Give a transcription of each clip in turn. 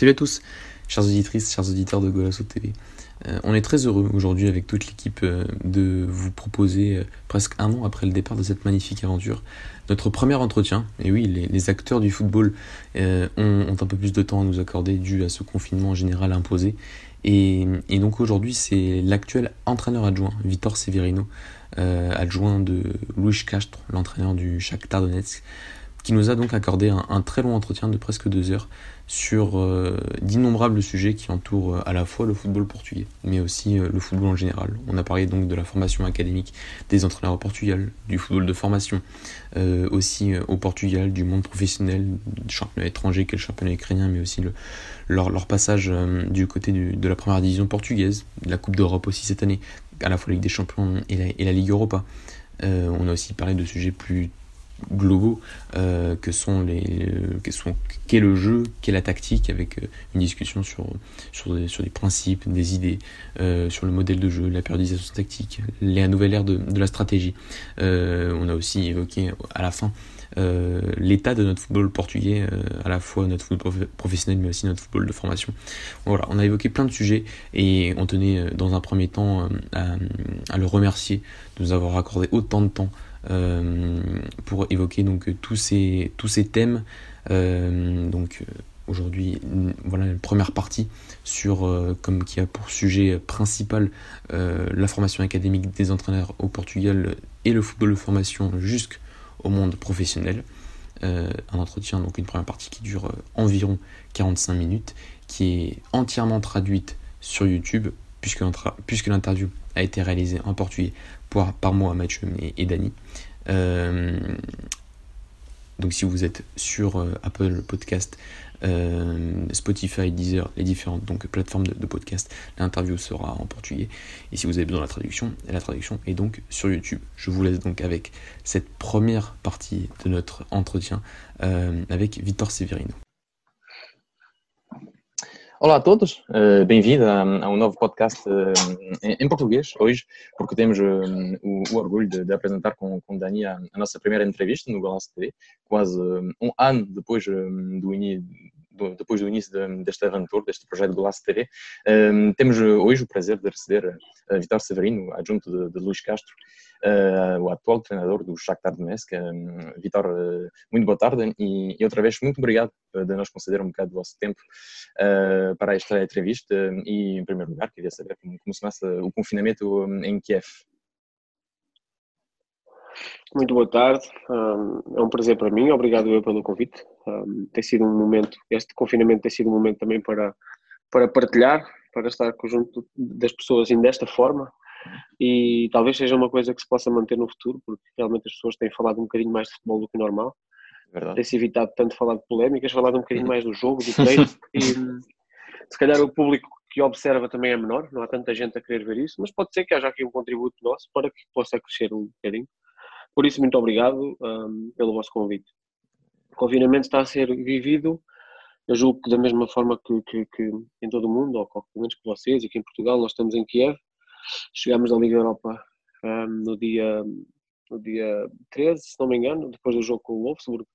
Salut à tous, chers auditrices, chers auditeurs de Golasso TV. Euh, on est très heureux aujourd'hui avec toute l'équipe euh, de vous proposer, euh, presque un an après le départ de cette magnifique aventure, notre premier entretien. Et oui, les, acteurs du football ont, un peu plus de temps à nous accorder dû à ce confinement général imposé. Et, donc aujourd'hui, c'est l'actuel entraîneur adjoint, Vitor Severino, adjoint de Luis Castro, l'entraîneur du Shakhtar Donetsk, qui nous a donc accordé un, très long entretien de presque deux heures sur euh, d'innombrables sujets qui entourent euh, à la fois le football portugais, mais aussi euh, le football en général. On a parlé donc de la formation académique des entraîneurs au Portugal, du football de formation, aussi au Portugal, du monde professionnel, du championnat étranger qu'est le championnat ukrainien, mais aussi le, leur, passage du côté de la première division portugaise, de la Coupe d'Europe aussi cette année, à la fois la Ligue des Champions et la Ligue Europa. on a aussi parlé de sujets plus globaux euh, que sont les que sont qu'est le jeu qu'est la tactique avec euh, une discussion sur sur des, sur des principes des idées euh, sur le modèle de jeu la périodisation tactique la nouvelle ère de, de la stratégie on a aussi évoqué à la fin l'état de notre football portugais, à la fois notre football professionnel mais aussi notre football de formation. Voilà, on a évoqué plein de sujets et on tenait dans un premier temps à, le remercier de nous avoir accordé autant de temps euh, pour évoquer donc tous ces, tous ces thèmes. Euh, donc euh, aujourd'hui, voilà une première partie sur, comme qui a pour sujet principal la formation académique des entraîneurs au Portugal et le football de formation jusqu'au monde professionnel. un entretien, donc une première partie qui dure environ 45 minutes, qui est entièrement traduite sur YouTube, puisque l'interview a été réalisée en portugais par, par moi, Mathieu et, et Dani. Euh, donc si vous êtes sur euh, Apple Podcast, euh, Spotify, Deezer, les différentes donc, plateformes de, podcast, l'interview sera en portugais. Et si vous avez besoin de la traduction, la traduction est donc sur YouTube. Je vous laisse donc avec cette première partie de notre entretien avec Victor Severino. Olá a todos, uh, bem-vindo a, um novo podcast uh, em, português hoje, porque temos uh, o, orgulho de, apresentar com, Dani a, nossa primeira entrevista no Balanço TV, quase um ano depois do, depois do início de, desta aventura, deste projeto Golaço TV. temos hoje o prazer de receber a Vitor Severino, adjunto de, de Luís Castro, uh, o atual treinador do Shakhtar Donetsk. Um, Vitor, uh, muito boa tarde e, e, outra vez muito obrigado de nos conceder um bocado do vosso tempo uh, para esta entrevista e, em primeiro lugar, queria saber como, como se começa o confinamento em Kiev. Muito boa tarde, é um prazer para mim, obrigado eu pelo convite. Tem sido um momento, este confinamento tem sido um momento também para, para partilhar, para estar junto das pessoas desta forma, e talvez seja uma coisa que se possa manter no futuro, porque realmente as pessoas têm falado um bocadinho mais de futebol do que normal. Tem-se evitado tanto falar de polémicas, falado um bocadinho mais do jogo, do treino, e se calhar o público que observa também é menor, não há tanta gente a querer ver isso, mas pode ser que haja aqui um contributo nosso para que possa crescer um bocadinho. Por isso, muito obrigado um, pelo vosso convite. O confinamento está a ser vivido, eu julgo que da mesma forma que, que, que em todo o mundo, ou pelo menos que vocês, e aqui em Portugal, nós estamos em Kiev, Chegámos na Liga Europa um, no, dia, no dia 13, se não me engano, depois do jogo com o Wolfsburg.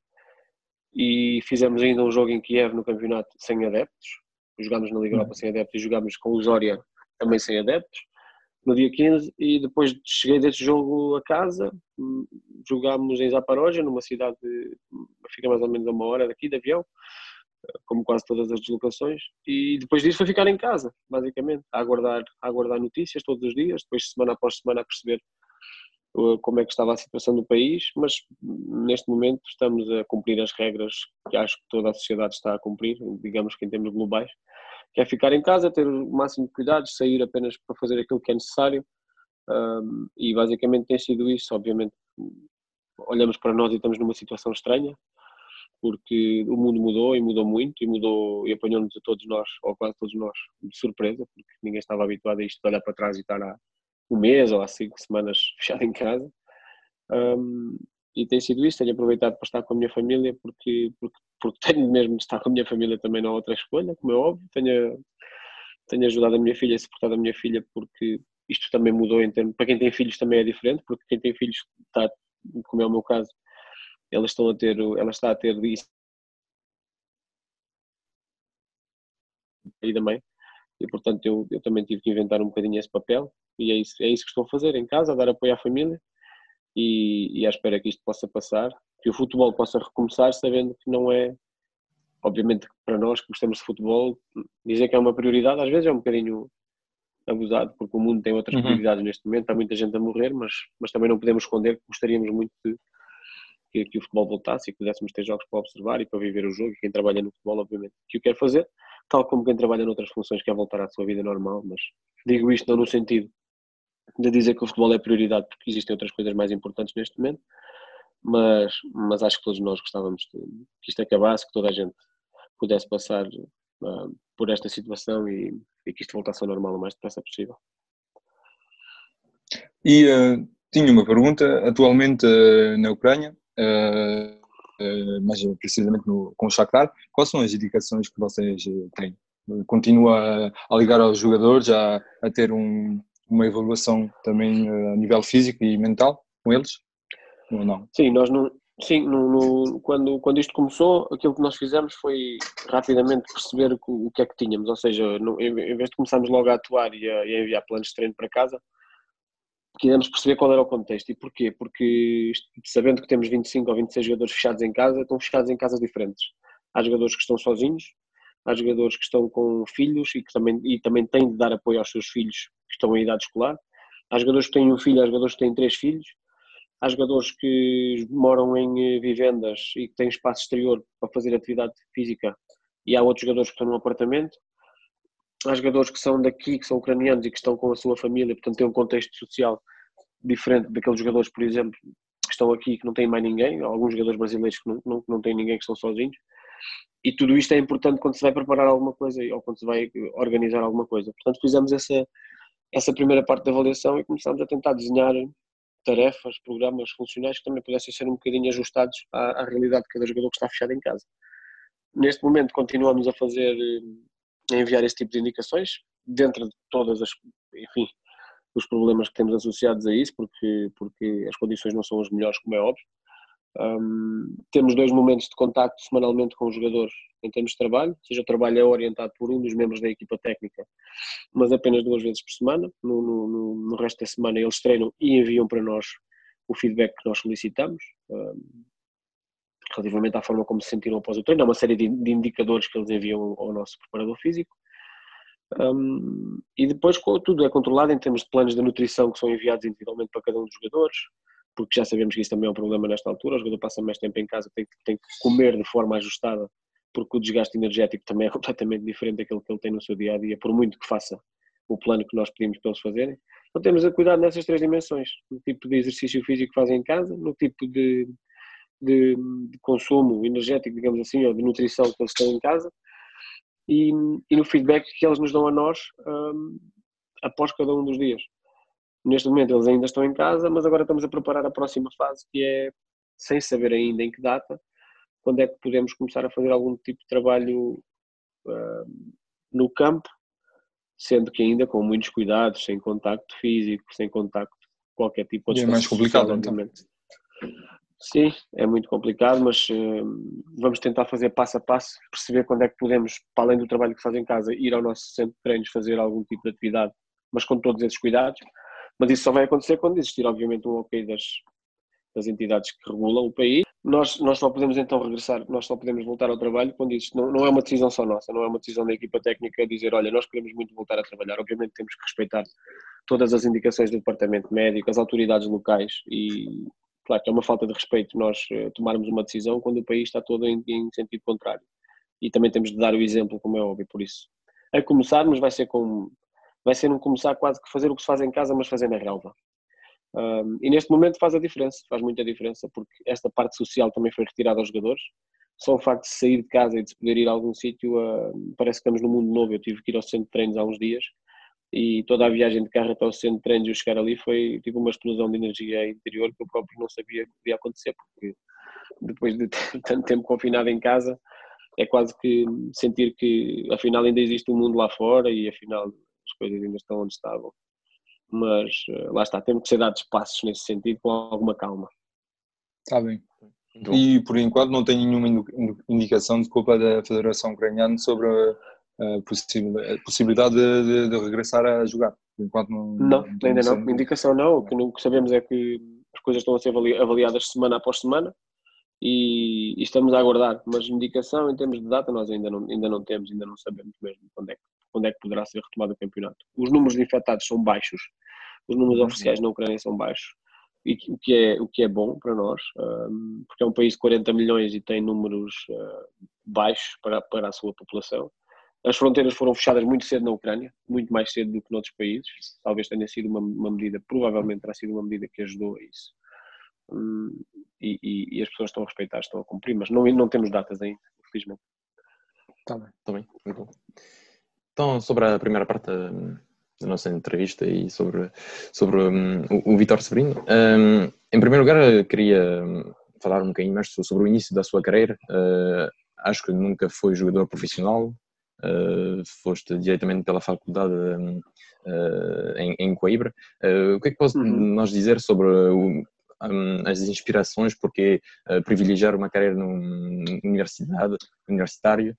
E fizemos ainda um jogo em Kiev no campeonato sem adeptos. Jogámos na Liga Europa sem adeptos e jogámos com o Zória também sem adeptos. No dia 15, e depois cheguei desse jogo a casa, hum, jogámos em Zaparoja, numa cidade, fica mais ou menos a uma hora daqui de avião como quase todas as deslocações, e depois disso foi ficar em casa, basicamente, a aguardar, a aguardar notícias todos os dias, depois semana após semana a perceber como é que estava a situação do país, mas neste momento estamos a cumprir as regras que acho que toda a sociedade está a cumprir, digamos que em termos globais, que é ficar em casa, ter o máximo de cuidados, sair apenas para fazer aquilo que é necessário, um, e basicamente tem sido isso, obviamente olhamos para nós e estamos numa situação estranha, porque o mundo mudou e mudou muito e mudou e apanhou-nos a todos nós, ou quase todos nós, de surpresa, porque ninguém estava habituado a isto de olhar para trás e estar há um mês ou há cinco semanas fechado em casa. Um, e tem sido isso, tenho aproveitado para estar com a minha família porque, porque, porque tenho mesmo de estar com a minha família também não há outra escolha, como é óbvio, tenho, tenho ajudado a minha filha e suportado a minha filha porque isto também mudou em termos, para quem tem filhos também é diferente, porque quem tem filhos está, como é o meu caso, elas estão a ter, ela está a ter e da mãe, e portanto eu, eu também tive que inventar um bocadinho esse papel, e é isso, é isso que estou a fazer em casa, a dar apoio à família, e, e à espera que isto possa passar, que o futebol possa recomeçar, sabendo que não é, obviamente para nós que gostamos de futebol, dizer que é uma prioridade às vezes é um bocadinho abusado, porque o mundo tem outras uhum. prioridades neste momento, há muita gente a morrer, mas, mas também não podemos esconder que gostaríamos muito de, que, que, o futebol voltasse e que pudéssemos ter jogos para observar e para viver o jogo, e quem trabalha no futebol, obviamente, que o quer fazer, tal como quem trabalha noutras funções quer voltar à sua vida normal, mas digo isto não no sentido de dizer que o futebol é prioridade, porque existem outras coisas mais importantes neste momento, mas, mas acho que todos nós gostávamos de, que isto acabasse, que toda a gente pudesse passar uh, por esta situação e, e, que isto voltasse ao normal o mais depressa possível. E uh, tinha uma pergunta, atualmente uh, na Ucrânia, mais precisamente no, com o Shakhtar, quais são as indicações que vocês têm? Continua a ligar aos jogadores, a, a ter um, uma evaluação também a nível físico e mental com eles? Ou não? Sim, nós não, Sim, no, no, quando, quando isto começou, aquilo que nós fizemos foi rapidamente perceber o, o que é que tínhamos, ou seja, no, em, em, vez de começarmos logo a atuar e a, e a, enviar planos de treino para casa, quisemos perceber qual era o contexto. E porquê, porque sabendo que temos 25 ou 26 jogadores fechados em casa, estão fechados em casas diferentes. Há jogadores que estão sozinhos, há jogadores que estão com filhos e que também, e também têm de dar apoio aos seus filhos que estão em idade escolar, há jogadores que têm um filho, há jogadores que têm três filhos, Há jogadores que moram em eh, vivendas e que têm espaço exterior para fazer atividade física e há outros jogadores que estão num apartamento. Há jogadores que são daqui, que são ucranianos e que estão com a sua família, portanto têm um contexto social diferente daqueles jogadores, por exemplo, que estão aqui e que não têm mais ninguém, alguns jogadores brasileiros que não, não, não têm ninguém, que estão sozinhos. E tudo isto é importante quando se vai preparar alguma coisa ou quando se vai organizar alguma coisa. Portanto, fizemos essa, essa primeira parte da avaliação e começámos a tentar desenhar tarefas, programas funcionais que também pudessem ser um bocadinho ajustados à, à, realidade de cada jogador que está fechado em casa. Neste momento continuamos a fazer, eh, a enviar esse tipo de indicações, dentro de todas as, enfim, os problemas que temos associados a isso, porque, porque as condições não são as melhores, como é óbvio. Um, temos dois momentos de contacto semanalmente com os jogadores em termos de trabalho, seja, o trabalho é orientado por um dos membros da equipa técnica, mas apenas duas vezes por semana. No, no, no resto da semana eles treinam e enviam para nós o feedback que nós solicitamos, um, relativamente à forma como se sentiram após o treino. Há uma série de, de indicadores que eles enviam ao nosso preparador físico. Um, e depois tudo é controlado em termos de planos de nutrição que são enviados individualmente para cada um dos jogadores, porque já sabemos que isso também é um problema nesta altura. O jogador passa mais tempo em casa, tem, tem que comer de forma ajustada porque o desgaste energético também é completamente diferente daquele que ele tem no seu dia a dia, por muito que faça o plano que nós pedimos para eles fazerem. Então temos a cuidar nessas três dimensões: no tipo de exercício físico que fazem em casa, no tipo de, de, de consumo energético, digamos assim, ou de nutrição que eles têm em casa, e, e no feedback que eles nos dão a nós um, após cada um dos dias. Neste momento eles ainda estão em casa, mas agora estamos a preparar a próxima fase, que é, sem saber ainda em que data, quando é que podemos começar a fazer algum tipo de trabalho uh, no campo, sendo que ainda com muitos cuidados, sem contacto físico, sem contacto qualquer tipo de. E é mais complicado, então. Sim, é muito complicado, mas uh, vamos tentar fazer passo a passo, perceber quando é que podemos, para além do trabalho que faz em casa, ir ao nosso centro de treinos fazer algum tipo de atividade, mas com todos esses cuidados. Mas isso só vai acontecer quando existir, obviamente, um ok das, das entidades que regulam o país nós, nós só podemos então regressar, nós só podemos voltar ao trabalho quando isto não, não é uma decisão só nossa, não é uma decisão da equipa técnica dizer, olha, nós queremos muito voltar a trabalhar. Obviamente temos que respeitar todas as indicações do departamento médico, as autoridades locais e, claro, que é uma falta de respeito nós eh, tomarmos uma decisão quando o país está todo em, em sentido contrário. E também temos de dar o exemplo, como é óbvio, por isso. A começarmos vai ser com vai ser um começar quase que fazer o que se faz em casa, mas fazer na relva. Um, e neste momento faz a diferença, faz muita diferença, porque esta parte social também foi retirada aos jogadores. Só o facto de sair de casa e de poder ir a algum sítio, uh, parece que estamos num mundo novo. Eu tive que ir ao centro de treinos há uns dias e toda a viagem de carro até ao centro de treinos e eu chegar ali foi tipo uma explosão de energia interior que eu próprio não sabia que podia acontecer, porque depois de tanto tempo confinado em casa, é quase que sentir que afinal ainda existe um mundo lá fora e afinal coisas ainda estão onde estavam mas uh, lá está, temos que ser dados passos nesse sentido com alguma calma. Está bem. Então, e por enquanto não tenho nenhuma indicação de culpa da Federação Ucraniana sobre a possibilidade de, de, de, regressar a jogar. Enquanto não, não, não ainda não. Indicação não. O que, o que sabemos é que as coisas estão a ser avaliadas semana após semana e, e, estamos a aguardar. Mas indicação em termos de data nós ainda não, ainda não temos, ainda não sabemos mesmo quando é, que, quando é que poderá ser retomado o campeonato. Os números de infectados são baixos, os números uhum. oficiais na Ucrânia são baixos, e, o, que é, o que é bom para nós, porque é um país de 40 milhões e tem números uh, baixos para, para a sua população. As fronteiras foram fechadas muito cedo na Ucrânia, muito mais cedo do que noutros países. Talvez tenha sido uma, uma medida, provavelmente terá sido uma medida que ajudou a isso. Hum, e, e, e, as pessoas estão a respeitar, estão a cumprir, mas não, não temos datas ainda, infelizmente. Está bem, está bem, muito bom. Então, sobre a primeira parte da, nossa entrevista e sobre, sobre um, o, o Vitor Severino, um, em primeiro lugar, queria hum, falar um bocadinho mais sobre o início da sua carreira. Uh, acho que nunca foi jogador profissional, uh, foste diretamente pela faculdade uh, em, em, Coimbra. Uh, o que é que pode uhum. nós dizer sobre o, um, as inspirações, porque privilegiar uma carreira na universidade, universitário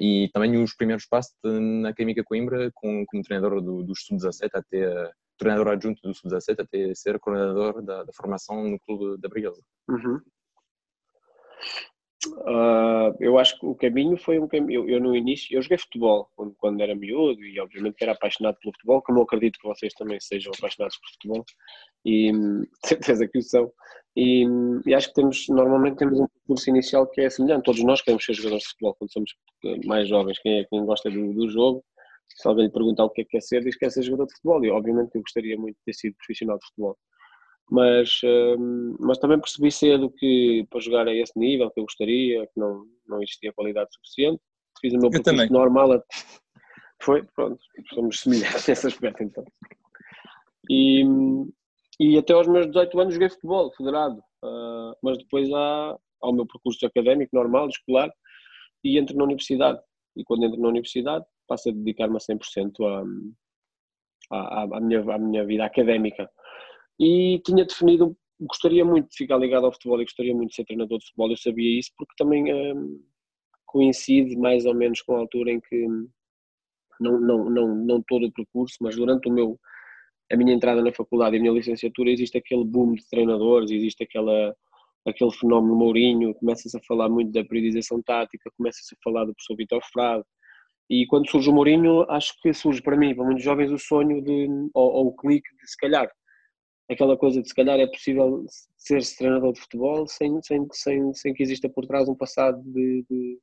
e também os primeiros passos na Académica Coimbra com, como treinador do, do Sub-17 até treinador adjunto do Sub-17 até ser coordenador da, da, formação no clube da Briguesa. Uhum. Uh, eu acho que o caminho foi um caminho. Eu, eu, no início, eu joguei futebol quando, quando era miúdo e, obviamente, era apaixonado pelo futebol, como eu acredito que vocês também sejam apaixonados por futebol, e certeza que o são. E, e, acho que temos, normalmente, temos um percurso inicial que é semelhante. Todos nós queremos ser jogadores de futebol quando somos mais jovens. Quem é quem gosta do, do jogo, se alguém lhe perguntar o que é que quer ser, diz que quer ser jogador de futebol. E, obviamente, eu gostaria muito de ter sido profissional de futebol mas, hum, mas também percebi cedo que para jogar a esse nível que eu gostaria, que não, não existia qualidade suficiente. Fiz o meu percurso normal. Foi, pronto, somos semelhantes nesse aspecto então. E, e até aos meus 18 anos joguei futebol federado, uh, mas depois há, há o meu percurso académico normal, escolar, e entro na universidade. E quando entro na universidade, passo a dedicar-me a 100% à, à, minha, à minha vida académica e tinha definido, gostaria muito de ficar ligado ao futebol e gostaria muito de ser treinador de futebol, eu sabia isso porque também um, coincide mais ou menos com a altura em que, não, não, não, não todo o percurso, mas durante o meu, a minha entrada na faculdade e a minha licenciatura existe aquele boom de treinadores, existe aquela, aquele fenómeno Mourinho, começa-se a falar muito da periodização tática, começa-se a falar do professor Vitor Frade, e quando surge o Mourinho, acho que surge para mim, para muitos jovens, o sonho de, ou, ou o clique de se calhar aquela coisa de se calhar é possível ser-se treinador de futebol sem, sem, sem, sem que exista por trás um passado de, de,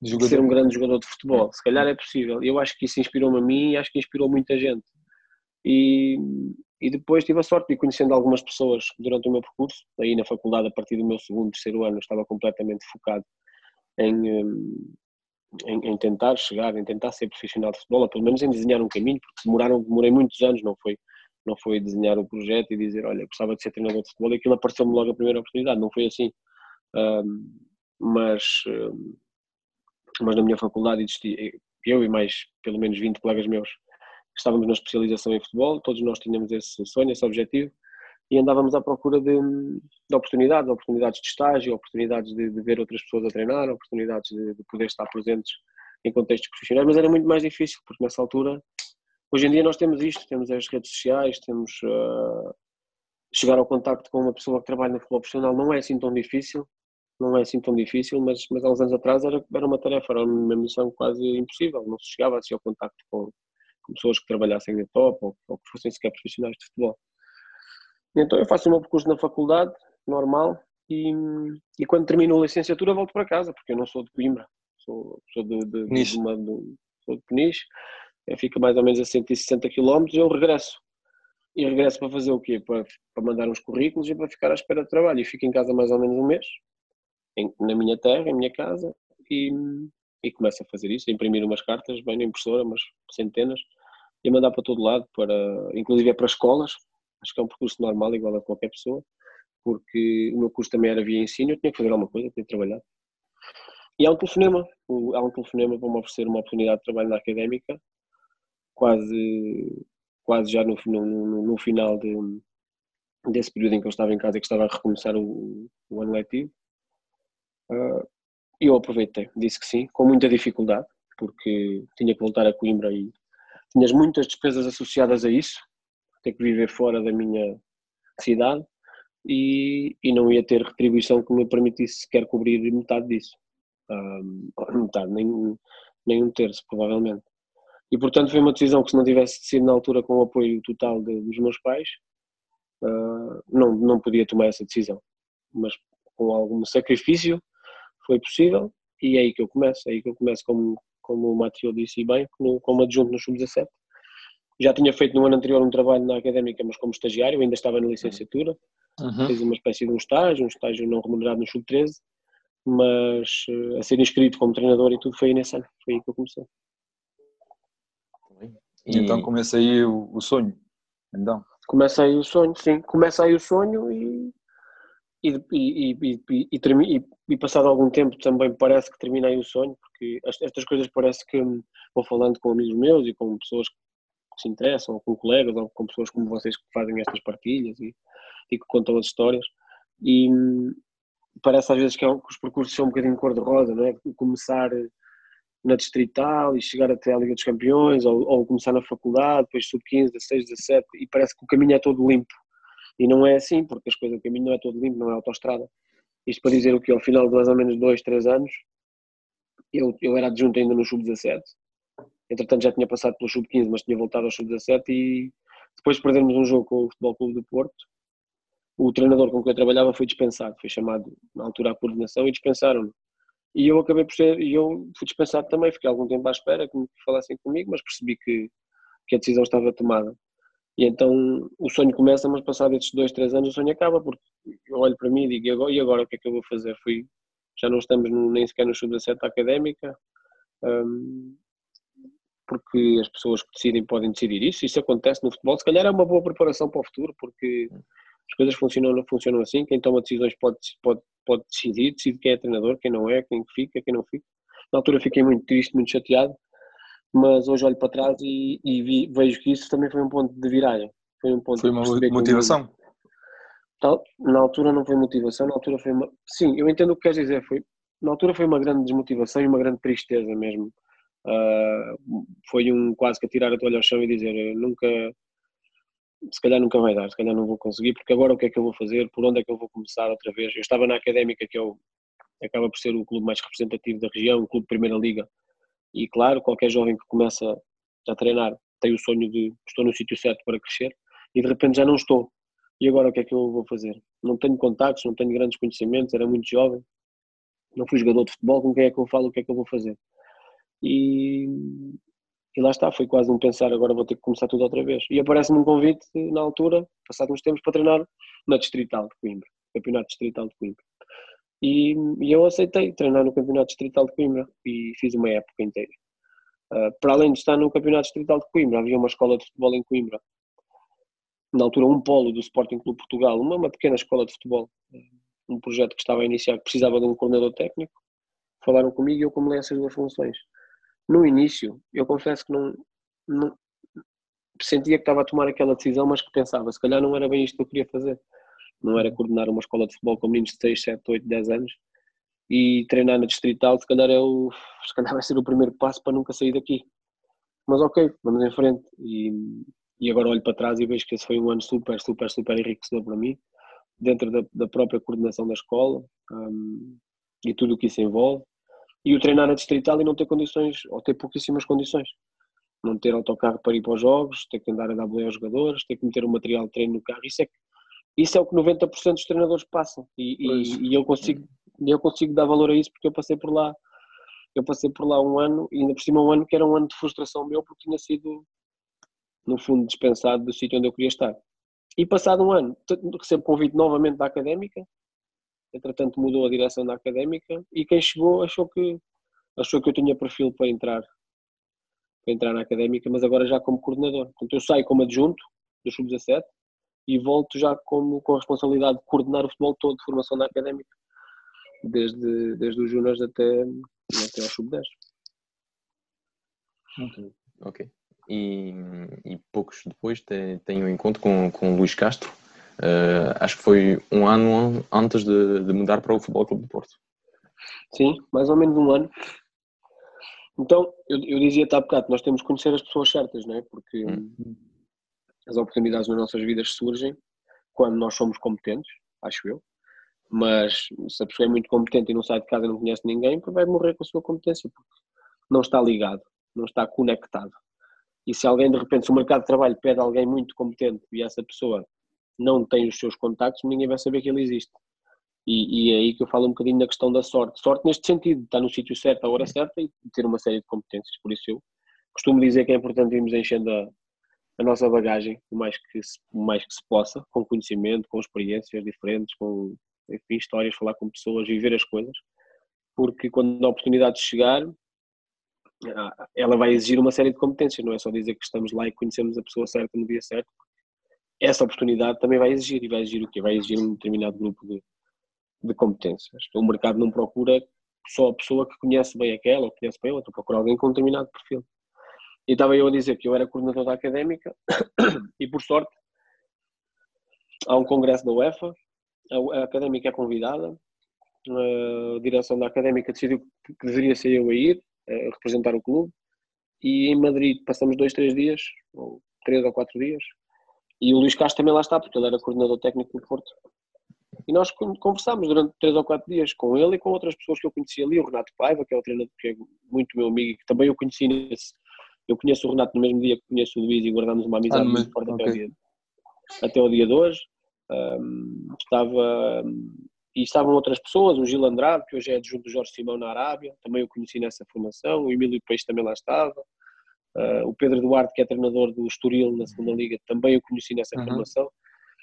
de ser um grande jogador de futebol. Se calhar é possível. E eu acho que isso inspirou-me a mim e acho que inspirou muita gente. E, e depois tive a sorte de ir conhecendo algumas pessoas durante o meu percurso. Aí na faculdade, a partir do meu segundo, terceiro ano, estava completamente focado em, hum, em, em, tentar chegar, em tentar ser profissional de futebol, ou pelo menos em desenhar um caminho, porque demoraram, demorei muitos anos, não foi não foi desenhar o projeto e dizer, olha, gostava de ser treinador de futebol e aquilo apareceu-me logo a primeira oportunidade, não foi assim. Um, mas, um, mas na minha faculdade existia, eu e mais pelo menos 20 colegas meus estávamos na especialização em futebol, todos nós tínhamos esse sonho, esse objetivo e andávamos à procura de, de oportunidades, oportunidades de estágio, oportunidades de, de ver outras pessoas a treinar, oportunidades de, de poder estar presentes em contextos profissionais, mas era muito mais difícil, porque nessa altura Hoje em dia nós temos isto, temos as redes sociais, temos uh, chegar ao contacto com uma pessoa que trabalha no futebol profissional não é assim tão difícil, não é assim tão difícil, mas, mas há uns anos atrás era, era uma tarefa, era uma missão quase impossível, não se chegava assim ao contacto com, pessoas que trabalhassem na top ou, ou, que fossem sequer profissionais de futebol. Então eu faço o meu percurso na faculdade, normal, e, e quando termino a licenciatura volto para casa, porque eu não sou de Coimbra, sou, sou de, de, de, uma, de, sou de Peniche, fica mais ou menos a 160 km e eu regresso. E regresso para fazer o quê? Para, para mandar uns currículos e para ficar à espera de trabalho. E fico em casa mais ou menos um mês, em, na minha terra, em minha casa, e, e começo a fazer isso, a imprimir umas cartas, bem na impressora, mas centenas, e mandar para todo lado, para, inclusive é para escolas, acho que é um percurso normal, igual a qualquer pessoa, porque o meu curso também era via ensino, eu tinha que fazer alguma coisa, tinha que trabalhar. E há um telefonema, há um telefonema para me oferecer uma oportunidade de trabalho na académica, quase, quase já no, no, no final de, desse período em que eu estava em casa e que estava a recomeçar o, o ano letivo. Uh, eu aproveitei, disse que sim, com muita dificuldade, porque tinha que voltar a Coimbra e tinhas muitas despesas associadas a isso, ter que viver fora da minha cidade e, e não ia ter retribuição que me permitisse sequer cobrir metade disso. Um, metade, nem, nem um terço, provavelmente. E portanto foi uma decisão que se não tivesse sido na altura com o apoio total de, dos meus pais, uh, não, não podia tomar essa decisão. Mas com algum sacrifício foi possível e é aí que eu começo, é aí que eu começo como, como o Matheus disse bem, como, como adjunto no Sub-17. Já tinha feito no ano anterior um trabalho na académica, mas como estagiário, ainda estava na licenciatura, uhum. fiz uma espécie de um estágio, um estágio não remunerado no Sub-13, mas uh, a ser inscrito como treinador e tudo foi nesse ano, foi aí que eu comecei. E então começa aí o, o sonho, então? Começa aí o sonho, sim, começa aí o sonho e e, e, e, e, passado algum tempo também parece que terminei o sonho, porque estas coisas parece que vou falando com amigos meus e com pessoas que se interessam, ou com colegas, ou com pessoas como vocês que fazem estas partilhas e que contam as histórias. E parece às vezes que, é, que os percursos são um bocadinho cor-de-rosa, não é? Começar na Distrital e chegar até à Liga dos Campeões, ou, ou começar na faculdade, depois sub-15, 16, 17, e parece que o caminho é todo limpo e não é assim, porque as coisas, o caminho não é todo limpo, não é autoestrada. Isto para dizer o que ao final de mais ou menos dois, três anos, eu, eu era adjunto ainda no Sub-17. Entretanto já tinha passado pelo Sub-15, mas tinha voltado ao Sub-17 e depois de perdermos um jogo com o Futebol Clube do Porto, o treinador com quem eu trabalhava foi dispensado, foi chamado na altura à coordenação e dispensaram-no. E eu acabei por ser, e eu fui dispensado também, fiquei algum tempo à espera que me falassem comigo, mas percebi que, que a decisão estava tomada. E então o sonho começa, mas passado estes dois, três anos o sonho acaba, porque eu olho para mim e digo, e agora, e agora o que é que eu vou fazer? Fui, já não estamos no, nem sequer no sub-17 académica, um, porque as pessoas que decidem podem decidir isso, isso acontece no futebol, se calhar é uma boa preparação para o futuro, porque as coisas funcionam, funcionam assim, quem toma decisões pode, pode, pode decidir, decide quem é treinador, quem não é, quem fica, quem não fica. Na altura fiquei muito triste, muito chateado, mas hoje olho para trás e, e vi, vejo que isso também foi um ponto de viragem. Foi um ponto foi uma motivação? Tal, na altura não foi motivação, na altura foi uma. Sim, eu entendo o que queres dizer. Foi, na altura foi uma grande desmotivação e uma grande tristeza mesmo. Uh, foi um quase que atirar a toalha ao chão e dizer nunca, se calhar nunca vai dar, se calhar não vou conseguir, porque agora o que é que eu vou fazer, por onde é que eu vou começar outra vez? Eu estava na Académica, que é o, acaba por ser o clube mais representativo da região, o clube de Primeira Liga, e claro, qualquer jovem que começa a treinar tem o sonho de estou no sítio certo para crescer e de repente já não estou. E agora o que é que eu vou fazer? Não tenho contactos, não tenho grandes conhecimentos, era muito jovem, não fui jogador de futebol, com quem é que eu falo, o que é que eu vou fazer? E, e lá está, foi quase um pensar, agora vou ter que começar tudo outra vez. E aparece-me um convite na altura, passados uns tempos, para treinar na Distrital de Coimbra, Campeonato Distrital de Coimbra. E, e, eu aceitei treinar no Campeonato Distrital de Coimbra e fiz uma época inteira. Uh, para além de estar no Campeonato Distrital de Coimbra, havia uma escola de futebol em Coimbra. Na altura, um polo do Sporting Clube Portugal, uma, uma pequena escola de futebol. Um projeto que estava a iniciar, que precisava de um coordenador técnico. Falaram comigo e eu comecei essas duas funções. No início, eu confesso que não, não sentia que estava a tomar aquela decisão, mas que pensava, se calhar não era bem isto que eu queria fazer não era coordenar uma escola de futebol com meninos de 6, 7, 8, 10 anos e treinar na distrital, se calhar, é o, se calhar vai ser o primeiro passo para nunca sair daqui. Mas ok, vamos em frente. E, e agora olho para trás e vejo que esse foi um ano super, super, super enriquecedor para mim, dentro da, da própria coordenação da escola um, e tudo o que isso envolve. E o treinar na distrital e não ter condições, ou ter pouquíssimas condições. Não ter autocarro para ir para os jogos, ter que andar a dar boleia aos jogadores, ter que meter o material de treino no carro. Isso é que isso é o que 90% dos treinadores passam. E, e, e, eu consigo eu consigo dar valor a isso porque eu passei por lá eu passei por lá um ano e ainda por cima um ano que era um ano de frustração meu porque tinha sido no fundo dispensado do sítio onde eu queria estar. E passado um ano recebo convite novamente da Académica entretanto mudou a direção da Académica e quem chegou achou que achou que eu tinha perfil para entrar para entrar na Académica mas agora já como coordenador. Portanto eu saio como adjunto do Sub-17 e volto já como, com a responsabilidade de coordenar o futebol todo de formação da académica, desde, desde os júniores até, até ao sub-10. Ok. E, e, poucos depois tenho um encontro com, com o Luís Castro. Uh, acho que foi um ano antes de, de, mudar para o Futebol Clube do Porto. Sim, mais ou menos um ano. Então, eu, eu dizia-te há bocado, nós temos que conhecer as pessoas certas, não é? Porque hum. As oportunidades nas nossas vidas surgem quando nós somos competentes, acho eu. Mas se a pessoa é muito competente e não sai de casa e não conhece ninguém, vai morrer com a sua competência, porque não está ligado, não está conectado. E se alguém, de repente, se o mercado de trabalho pede alguém muito competente e essa pessoa não tem os seus contactos, ninguém vai saber que ele existe. E, e, é aí que eu falo um bocadinho da questão da sorte. Sorte neste sentido, estar no sítio certo, à hora certa e ter uma série de competências. Por isso eu costumo dizer que é importante irmos enchendo a, a nossa bagagem o mais, que se, o mais que se possa, com conhecimento, com experiências diferentes, com enfim, histórias, falar com pessoas, viver as coisas, porque quando a oportunidade chegar, ah, ela vai exigir uma série de competências, não é só dizer que estamos lá e conhecemos a pessoa certa no dia certo. Essa oportunidade também vai exigir, e vai exigir o quê? Vai exigir um determinado grupo de, de competências. O mercado não procura só a pessoa que conhece bem aquela ou conhece bem outra, procura alguém com um determinado perfil. E estava eu a dizer que eu era coordenador da académica e, por sorte, há um congresso da UEFA, a académica é convidada, a direção da académica decidiu que deveria ser eu a ir, a representar o clube, e em Madrid passamos dois, três dias, ou três ou quatro dias, e o Luís Castro também lá está, porque ele era coordenador técnico do Porto. E nós conversámos durante três ou quatro dias com ele e com outras pessoas que eu conhecia ali, o Renato Paiva, que é o treinador que é muito meu amigo e que também eu conheci nesse. Eu conheço o Renato no mesmo dia que conheço o Luís e guardamos uma amizade ah, muito forte okay. até, o dia, até o dia de hoje. Um, estava, e estavam outras pessoas, o Gil Andrade, que hoje é adjunto do Jorge Simão na Arábia, também o conheci nessa formação, o Emílio Peixe também lá estava, uh, o Pedro Duarte, que é treinador do Estoril na segunda Liga, também o conheci nessa uhum. formação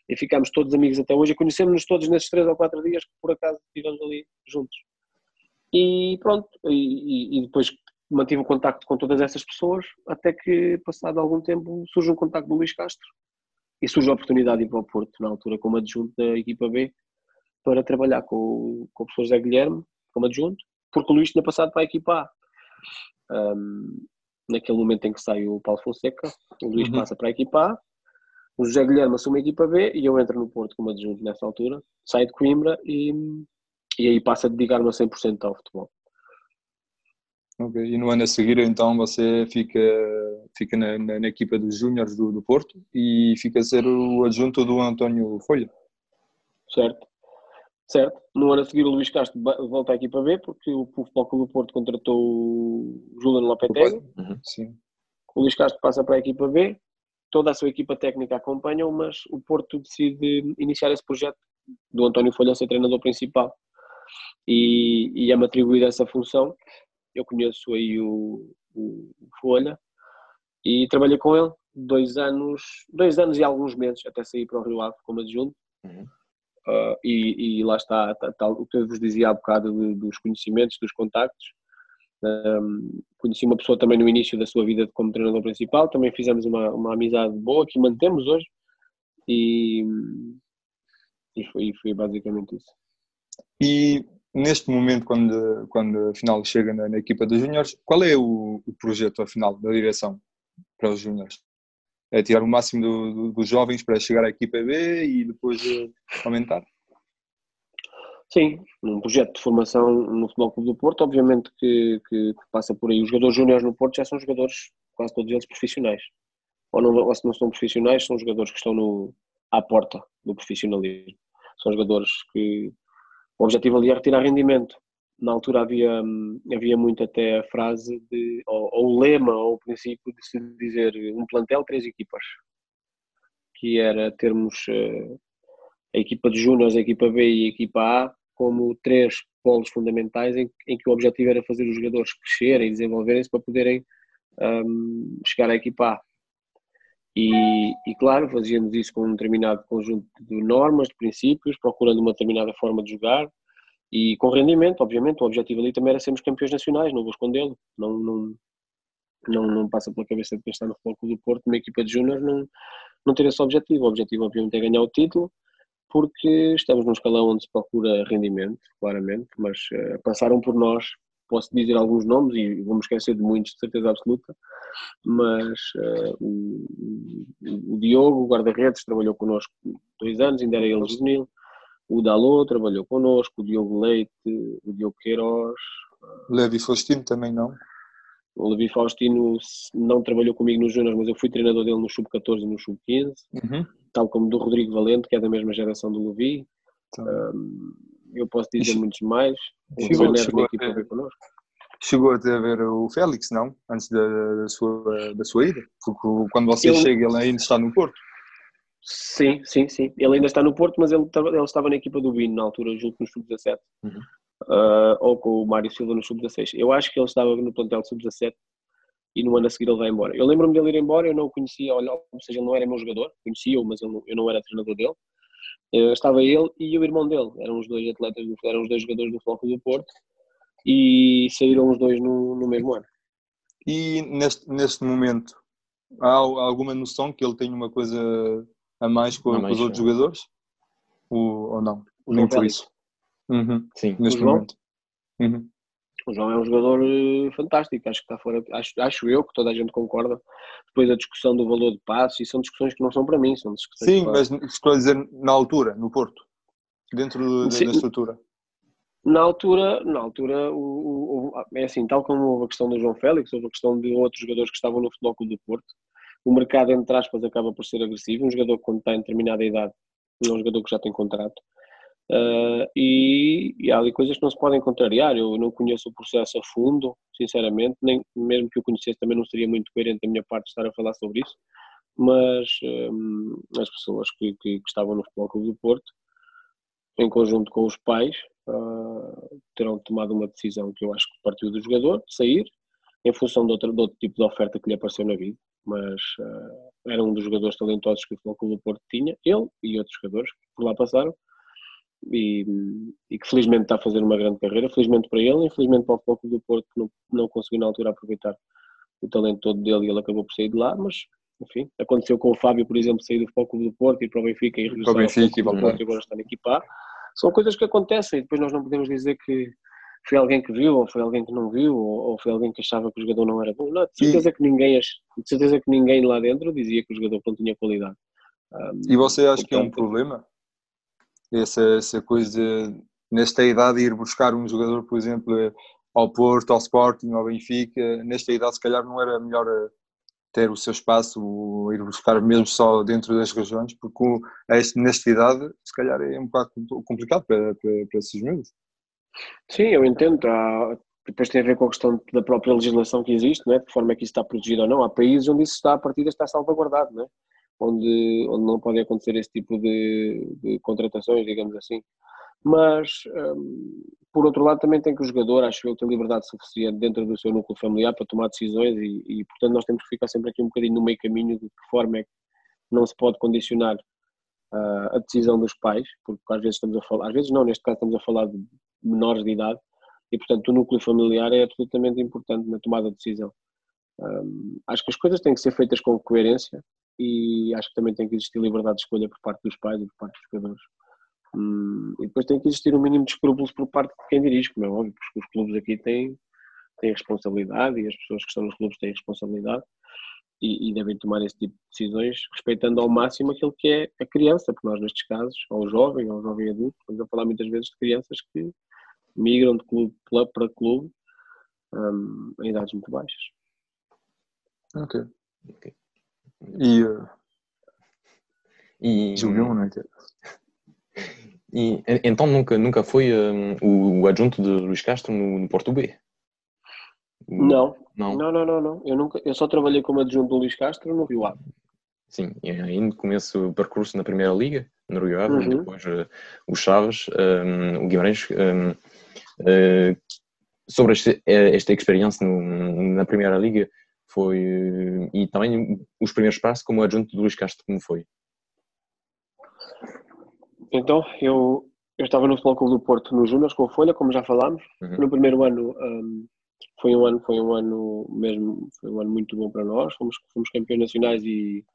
e ficámos todos amigos até hoje e conhecemos-nos todos nesses três ou quatro dias que por acaso estivemos ali juntos. E pronto, e, e depois mantive o contacto com todas essas pessoas até que, passado algum tempo, surge um contacto do Luís Castro e surge a oportunidade de ir para o Porto, na altura como adjunto da equipa B, para trabalhar com, com o professor Zé Guilherme como adjunto, porque o Luís tinha passado para a equipa A. Um, naquele momento em que sai o Paulo Fonseca, o Luís uhum. passa para a equipa A, o José Guilherme assume a equipa B e eu entro no Porto como adjunto nessa altura, saio de Coimbra e, e aí passa a dedicar-me a 100% ao futebol. Ok, e no ano a seguir então você fica, fica na, na, na equipa dos Júniores do, do Porto e fica a ser o adjunto do António Folha. Certo, certo. No ano a seguir o Luís Castro volta à equipa B porque o Futebol Clube do Porto contratou o Juliano Lopetegui. Uhum. Sim. O Luís Castro passa para a equipa B, toda a sua equipa técnica acompanha mas o Porto decide iniciar esse projeto do António Folha ser treinador principal e, e é-me atribuída essa função. Eu conheço aí o, o, Folha e trabalhei com ele dois anos, dois anos e alguns meses até sair para o Rio Ave como adjunto. Uhum. Uh, e, e, lá está, tal, tá, o que eu vos dizia há bocado de, dos conhecimentos, dos contactos. Um, conheci uma pessoa também no início da sua vida como treinador principal, também fizemos uma, uma amizade boa que mantemos hoje e, e foi, foi basicamente isso. E neste momento, quando, quando afinal chega na, na equipa dos Júniores, qual é o, o, projeto afinal da direção para os Júniores? É tirar o máximo do, do, dos jovens para chegar à equipa B e depois uh, aumentar? Sim, um projeto de formação no Futebol Clube do Porto, obviamente que, que, que passa por aí. Os jogadores júniores no Porto já são jogadores, quase todos eles, profissionais. Ou, não, ou se não são profissionais, são jogadores que estão no, à porta do profissionalismo. São jogadores que o objetivo ali é retirar rendimento. Na altura havia, havia muito até a frase, de, ou, ou o lema, ou o princípio de se dizer um plantel, três equipas. Que era termos uh, a equipa de Júniors, a equipa B e a equipa A como três polos fundamentais em, em, que o objetivo era fazer os jogadores crescerem desenvolverem-se para poderem um, chegar à equipa A. E, e, claro, fazíamos isso com um determinado conjunto de normas, de princípios, procurando uma determinada forma de jogar e com rendimento, obviamente. O objetivo ali também era sermos campeões nacionais, não vou escondê-lo. Não, não, não, não passa pela cabeça de quem está no Futebol do Porto, uma equipa de júnior, não, não ter esse objetivo. O objetivo, obviamente, é ganhar o título porque estamos num escalão onde se procura rendimento, claramente, mas uh, passaram por nós, posso dizer alguns nomes e vou-me esquecer de muitos, de certeza absoluta, mas uh, o, o, Diogo, o guarda-redes, trabalhou connosco dois anos, ainda era ele juvenil, o Dalô trabalhou connosco, o Diogo Leite, o Diogo Queiroz. Uh, Levi Faustino também não? O Levi Faustino não trabalhou comigo nos Júnior, mas eu fui treinador dele no Sub-14 e no Sub-15, uhum. tal como do Rodrigo Valente, que é da mesma geração do Levi. Então. Um, eu posso dizer muitos mais. Chegou, chegou, a ter, chegou a ver o Félix, não? Antes da, da, sua, da sua ida? Porque quando você ele... chega, ele ainda está no Porto. Sim, sim, sim. Ele ainda está no Porto, mas ele, ele estava na equipa do Bino na altura, junto no Sub-17. Uhum. Uh, ou com o Mário Silva no Sub-16. Eu acho que ele estava no plantel Sub-17 e no ano a seguir ele vai embora. Eu lembro-me dele ir embora, eu não o conhecia, ou seja, ele não era meu jogador, conhecia-o, mas eu não, eu não era treinador dele. Eu estava ele e o irmão dele, eram os dois atletas, eram os dois jogadores do Floco do Porto e saíram os dois no, no mesmo ano. E neste, neste momento, há alguma noção que ele tem uma coisa a mais com, com os outros jogadores? Ou, ou não? O Nem por isso. Uhum. Sim. Neste momento. Uhum. O João é um jogador eh, fantástico, acho que está fora, acho, acho eu que toda a gente concorda. Depois a discussão do valor de passos, e são discussões que não são para mim, são discussões Sim, mas estou a dizer na altura, no Porto, dentro do, da estrutura. Na altura, na altura o, o, é assim, tal como houve a questão do João Félix, houve a questão de outros jogadores que estavam no Futebol Clube do Porto, o mercado, entre aspas, acaba por ser agressivo. Um jogador, quando está em determinada idade, não é um jogador que já tem contrato. Uh, e, e, há ali coisas que não se podem contrariar. Eu não conheço o processo a fundo, sinceramente, nem mesmo que eu conhecesse também não seria muito coerente da minha parte estar a falar sobre isso. Mas um, as pessoas que, que, que, estavam no Futebol Clube do Porto, em conjunto com os pais, uh, terão tomado uma decisão que eu acho que partiu do jogador, sair, em função de outro, de outro tipo de oferta que lhe apareceu na vida. Mas uh, era um dos jogadores talentosos que o Futebol Clube do Porto tinha, ele e outros jogadores que por lá passaram e, e, que felizmente está a fazer uma grande carreira, felizmente para ele, infelizmente para o Futebol do Porto que não, não conseguiu na altura aproveitar o talento todo dele e ele acabou por sair de lá, mas enfim, aconteceu com o Fábio, por exemplo, sair do Futebol do Porto e para o Benfica e regressar para o Benfica, e para o Porto e agora está na equipa São coisas que acontecem e depois nós não podemos dizer que foi alguém que viu, ou foi alguém que não viu, ou, ou foi alguém que achava que o jogador não era bom. Não, de certeza, e... que ninguém, de certeza que ninguém lá dentro dizia que o jogador não tinha qualidade. Um, e você acha portanto, que é um problema? Essa, essa coisa nesta idade ir buscar um jogador, por exemplo, ao Porto, ao Sporting, ao Benfica, nesta idade se calhar não era melhor eh, ter o seu espaço, ir buscar mesmo só dentro das regiões, porque nesta idade se calhar é um bocado complicado para, para, para esses meus. Sim, eu entendo. Depois tem a ver com a questão da própria legislação que existe, é? de forma é que isso está protegido ou não. Há países onde isso está, a partida está salvaguardado? Onde, onde não podem acontecer esse tipo de, de contratações, digamos assim. Mas, um, por outro lado, também tem que o jogador, acho eu, ter liberdade suficiente dentro do seu núcleo familiar para tomar decisões e, e, portanto, nós temos que ficar sempre aqui um bocadinho no meio caminho de que forma é que não se pode condicionar uh, a decisão dos pais, porque às vezes estamos a falar, às vezes não, neste caso estamos a falar de menores de idade, e portanto o núcleo familiar é absolutamente importante na tomada de decisão. Um, acho que as coisas têm que ser feitas com coerência e acho que também tem que existir liberdade de escolha por parte dos pais e por parte dos jogadores. Hum, e depois tem que existir um mínimo de escrúpulos por parte de quem dirige, como é óbvio, porque os clubes aqui têm, têm responsabilidade e as pessoas que estão nos clubes têm responsabilidade e, e, devem tomar esse tipo de decisões respeitando ao máximo aquilo que é a criança, porque nós nestes casos, ou o jovem, ou o jovem adulto, estamos a falar muitas vezes de crianças que migram de clube para clube um, em idades muito baixas. Ok. okay. E. Uh, e Julião, não é? E, então nunca, nunca foi um, o, o, adjunto de Luís Castro no, no Porto B? Não. Não. não, não, não, não. Eu, nunca, eu só trabalhei como adjunto do Luís Castro no Rio Ave. Sim, ainda começo o percurso na Primeira Liga, no Rio Ave, uhum. depois uh, o Chaves, um, o Guimarães. Um, uh, sobre este, esta experiência no, na Primeira Liga, foi e também os primeiros passos como adjunto do Luís Castro como foi. Então eu eu estava no Futebol Clube do Porto no Júnior com a Folha como já falámos. Uhum. no primeiro ano um, foi um ano foi um ano mesmo foi um ano muito bom para nós. Fomos fomos campeões nacionais e,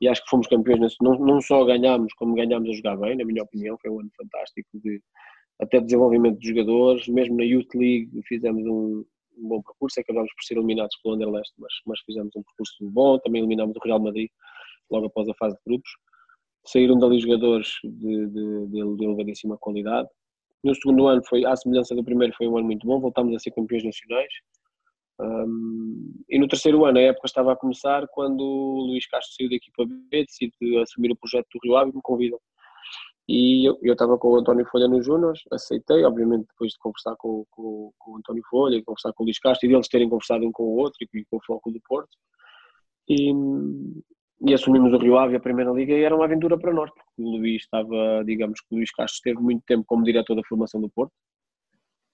e acho que fomos campeões não, não só ganhámos como ganhámos a jogar bem na minha opinião. Foi um ano fantástico de até desenvolvimento de jogadores. Mesmo na Youth League fizemos um, um bom percurso, acabámos por ser eliminados pelo Anderlecht, mas, mas fizemos um percurso bom, também eliminámos o Real Madrid logo após a fase de grupos. Saíram dali jogadores de, de, de, de elevadíssima qualidade. No segundo ano, foi, à semelhança do primeiro, foi um ano muito bom, voltámos a ser campeões nacionais. Um, e no terceiro ano a época estava a começar quando o Luís Castro saiu da equipa B, decide assumir o projeto do Rio Ave e me convidam. E eu, estava com o António Folha nos Júnior, aceitei, obviamente depois de conversar com, com, com, o António Folha e conversar com o Luís Castro e deles terem conversado um com o outro e com o Foco do Porto. E, e assumimos o Rio Ave a Primeira Liga e era uma aventura para nós, porque o Luís estava, digamos que o Luís Castro esteve muito tempo como diretor da formação do Porto,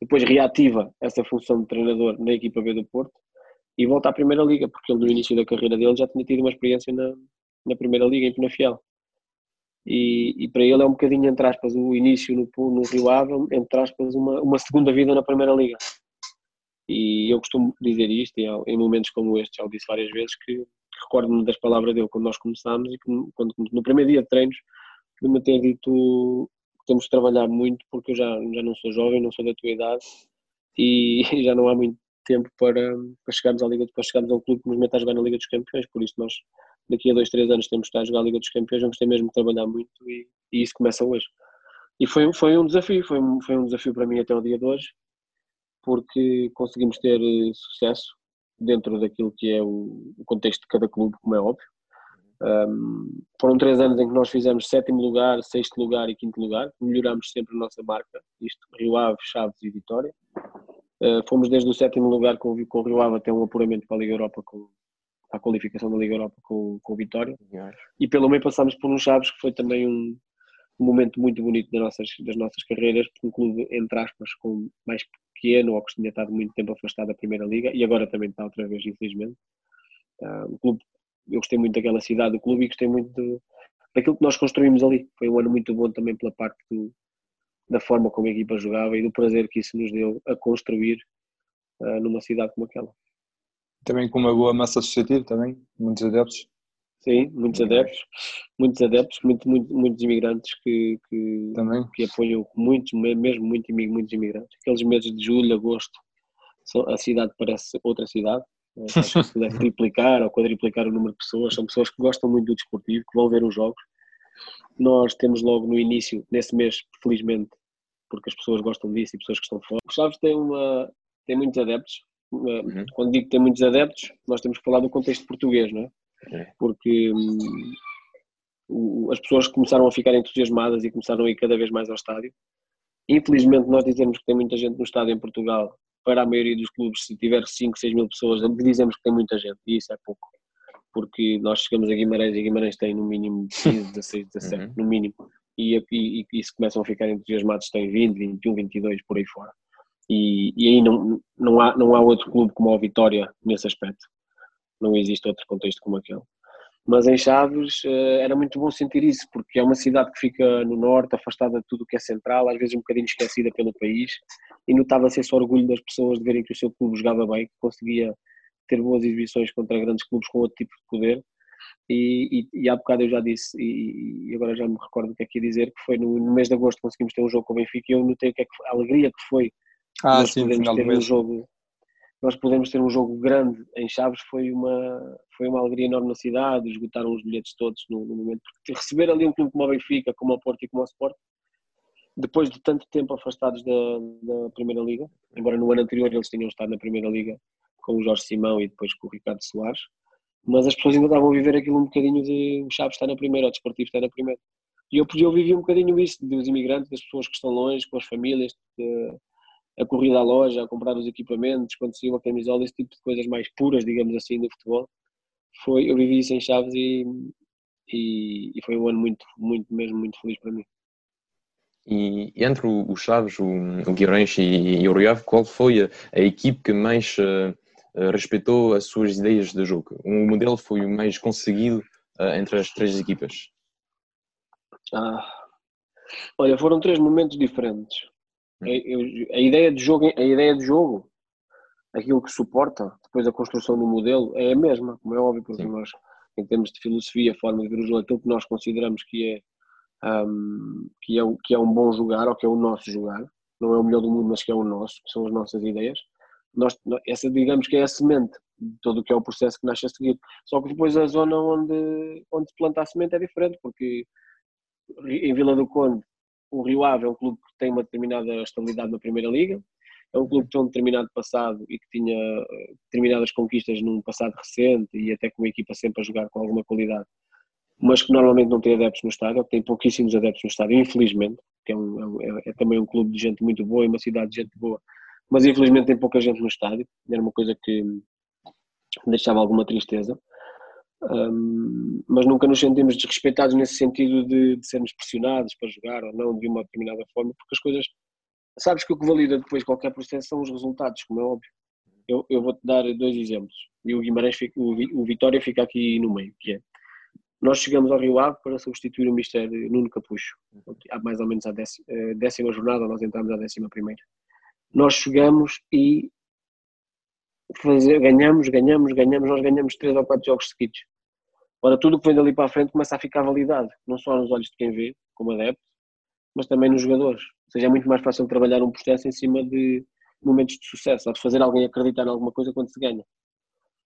depois reativa essa função de treinador na equipa B do Porto e volta à Primeira Liga, porque ele no início da carreira dele já tinha tido uma experiência na, na Primeira Liga, em Penafiel. E, e para ele é um bocadinho, entre aspas, o início no, no Rio Ave, entre aspas, uma, uma segunda vida na Primeira Liga. E eu costumo dizer isto, e em momentos como este, já o disse várias vezes, que recordo-me das palavras dele quando nós começámos e quando, no primeiro dia de treinos de me ter dito que temos de trabalhar muito porque eu já, já não sou jovem, não sou da tua idade e, já não há muito tempo para, para chegarmos à Liga, para chegarmos ao clube que nos meta a jogar na Liga dos Campeões, por isso nós daqui a dois, três anos temos que estar a jogar a Liga dos Campeões, vamos ter mesmo de trabalhar muito e, e isso começa hoje. E foi, foi um desafio, foi, foi um desafio para mim até o dia de hoje, porque conseguimos ter eh, sucesso dentro daquilo que é o, contexto de cada clube, como é óbvio. Um, foram três anos em que nós fizemos sétimo lugar, sexto lugar e quinto lugar, melhorámos sempre a nossa marca, isto Rio Ave, Chaves e Vitória. Uh, fomos desde o sétimo lugar com, com o Rio Ave até um apuramento para a Liga Europa, com, a qualificação da Liga Europa com, com o Vitória. E pelo meio passámos por um Chaves que foi também um, um momento muito bonito das nossas, das nossas carreiras, porque um clube, entre aspas, com mais pequeno ou que tinha estado muito tempo afastado da Primeira Liga e agora também está outra vez, infelizmente. Uh, o clube, eu gostei muito daquela cidade do clube e gostei muito daquilo que nós construímos ali. Foi um ano muito bom também pela parte do, da forma como a equipa jogava e do prazer que isso nos deu a construir uh, numa cidade como aquela. Também com uma boa massa associativa, também, muitos adeptos. Sim, muitos adeptos, muitos adeptos, muito, muito, muitos imigrantes que, que, Também. que apoiam, muitos, mesmo muito, muitos imigrantes. Aqueles meses de julho, agosto, a cidade parece outra cidade, acho que se deve triplicar ou quadriplicar o número de pessoas, são pessoas que gostam muito do desportivo, que vão ver os jogos. Nós temos logo no início, nesse mês, felizmente, porque as pessoas gostam disso e pessoas que estão fora. O Chaves tem, uma, tem muitos adeptos, uhum. quando digo que tem muitos adeptos, nós temos que falar do contexto português, não é? É. porque hum, as pessoas começaram a ficar entusiasmadas e começaram a ir cada vez mais ao estádio. Infelizmente, nós dizemos que tem muita gente no estádio em Portugal. Para a maioria dos clubes, se tiver 5, 6 mil pessoas, dizemos que tem muita gente, e isso é pouco. Porque nós chegamos a Guimarães e Guimarães tem no mínimo 15, 16, 17, uhum. no mínimo. E, e, e, se começam a ficar entusiasmados, tem 20, 21, 22, por aí fora. E, e aí não, não, há, não há outro clube como a Vitória nesse aspecto não existe outro contexto como aquele. Mas em Chaves eh, era muito bom sentir isso, porque é uma cidade que fica no norte, afastada de tudo o que é central, às vezes um bocadinho esquecida pelo país, e notava-se esse orgulho das pessoas de verem que o seu clube jogava bem, que conseguia ter boas exibições contra grandes clubes com outro tipo de poder. E, e, e há bocado eu já disse, e, e, agora já me recordo o que é que ia dizer, que foi no, no, mês de agosto conseguimos ter um jogo com o Benfica e eu notei o que é que, a alegria que foi ah, nós sim, podemos ter um jogo nós podemos ter um jogo grande em Chaves foi uma, foi uma alegria enorme na cidade, esgotaram os bilhetes todos no, no momento, porque receber ali um clube como o Benfica, como o Porto e como o Sport, depois de tanto tempo afastados da, da Primeira Liga, embora no ano anterior eles tenham estado na Primeira Liga com o Jorge Simão e depois com o Ricardo Soares, mas as pessoas ainda estavam a viver aquilo um bocadinho de o Chaves está na Primeira, o Desportivo está na Primeira. E eu, eu vivi um bocadinho isso, dos imigrantes, das pessoas que estão longe, com as famílias, de, a corrida à loja, a comprar os equipamentos, quando se uma camisola, esse tipo de coisas mais puras, digamos assim, do futebol. Foi, eu vivi isso em Chaves e, e, e foi um ano muito, muito mesmo, muito feliz para mim. E entre o, Chaves, o, o Guimarães e, o Rio qual foi a, a equipe que mais uh, respeitou as suas ideias de jogo? Um modelo foi o mais conseguido uh, entre as três equipas? Ah, olha, foram três momentos diferentes. Eu, a ideia de jogo, a ideia de jogo, aquilo que suporta depois a construção do modelo é a mesma, como é óbvio, porque Sim. nós, em termos de filosofia, forma de ver o jogo, aquilo que nós consideramos que é, um, que, é, que é um bom jogar ou que é o nosso jogar, não é o melhor do mundo, mas que é o nosso, que são as nossas ideias. Nós, essa, digamos que é a semente de todo o que é o processo que nasce a seguir. Só que depois a zona onde, onde se planta a semente é diferente, porque em Vila do Conde o Rio Ave é um clube tem uma determinada estabilidade na Primeira Liga é um clube que tem um determinado passado e que tinha determinadas conquistas num passado recente e até com uma equipa sempre a jogar com alguma qualidade, mas que normalmente não tem adeptos no estádio, tem pouquíssimos adeptos no estádio, infelizmente, que é, um, é, é também um clube de gente muito boa e uma cidade de gente boa, mas infelizmente tem pouca gente no estádio, era uma coisa que deixava alguma tristeza. Um, mas nunca nos sentimos desrespeitados nesse sentido de, de, sermos pressionados para jogar ou não de uma determinada forma, porque as coisas, sabes que o que valida depois qualquer processo são os resultados, como é óbvio. Eu, eu vou-te dar dois exemplos, e o Guimarães, fica, o, Vitória fica aqui no meio, que é, nós chegamos ao Rio Ave para substituir o Mister Nuno Capucho, há mais ou menos a décima, eh, décima jornada, nós entramos à décima primeira. Nós chegamos e fazer, ganhamos, ganhamos, ganhamos, nós ganhamos três ou quatro jogos seguidos. Ora, tudo o que vem dali para a frente começa a ficar validado, não só nos olhos de quem vê, como adepto, mas também nos jogadores. Ou seja, é muito mais fácil trabalhar um processo em cima de momentos de sucesso, ou de fazer alguém acreditar em alguma coisa quando se ganha.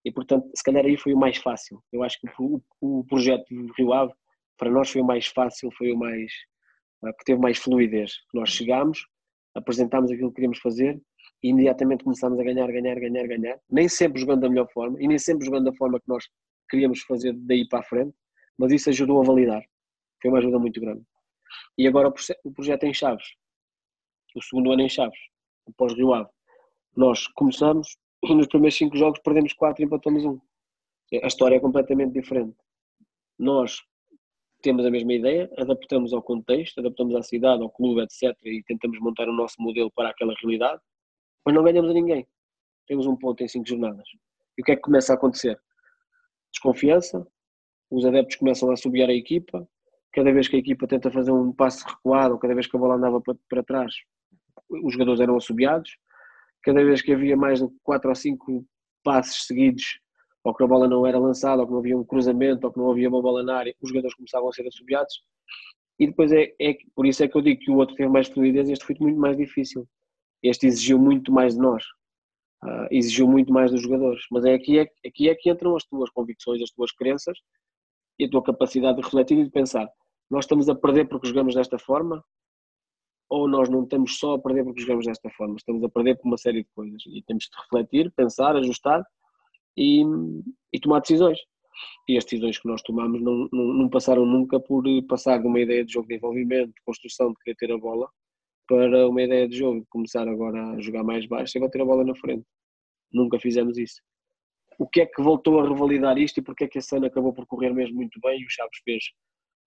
E, portanto, se calhar aí foi o mais fácil. Eu acho que o, o projeto do Rio Ave, para nós, foi o mais fácil, foi o mais. Eh, que teve mais fluidez. Nós chegámos, apresentámos aquilo que queríamos fazer e imediatamente começámos a ganhar, ganhar, ganhar, ganhar, nem sempre jogando da melhor forma e nem sempre jogando da forma que nós queríamos fazer daí para a frente, mas isso ajudou a validar. Foi uma ajuda muito grande. E agora o projeto é em Chaves, o segundo ano em Chaves, após Rio Ave. Nós começamos e nos primeiros cinco jogos perdemos quatro e empatamos um. A história é completamente diferente. Nós temos a mesma ideia, adaptamos ao contexto, adaptamos à cidade, ao clube, etc. e tentamos montar o nosso modelo para aquela realidade mas não ganhamos a ninguém. Temos um ponto em cinco jornadas. E o que é que começa a acontecer? Desconfiança, os adeptos começam a subir a equipa, cada vez que a equipa tenta fazer um passo recuado, ou cada vez que a bola andava para, para trás, os jogadores eram assobiados, cada vez que havia mais de quatro ou cinco passes seguidos, ou que a bola não era lançada, ou que não havia um cruzamento, ou que não havia uma bola na área, os jogadores começavam a ser assobiados, e depois é, é por isso é que eu digo que o outro teve mais fluidez e este foi muito mais difícil, este exigiu muito mais de nós, uh, exigiu muito mais dos jogadores. Mas é aqui, é aqui é que entram as tuas convicções, as tuas crenças e a tua capacidade de refletir e de pensar: nós estamos a perder porque jogamos desta forma? Ou nós não estamos só a perder porque jogamos desta forma, estamos a perder por uma série de coisas e temos de refletir, pensar, ajustar e, e tomar decisões. E as decisões que nós tomamos não, não, não, passaram nunca por passar de uma ideia de jogo de envolvimento, de construção, de querer ter a bola, para uma ideia de jogo, começar agora a jogar mais baixo e bater a bola na frente. Nunca fizemos isso. O que é que voltou a revalidar isto e porque é que esse ano acabou por correr mesmo muito bem e o Chaves fez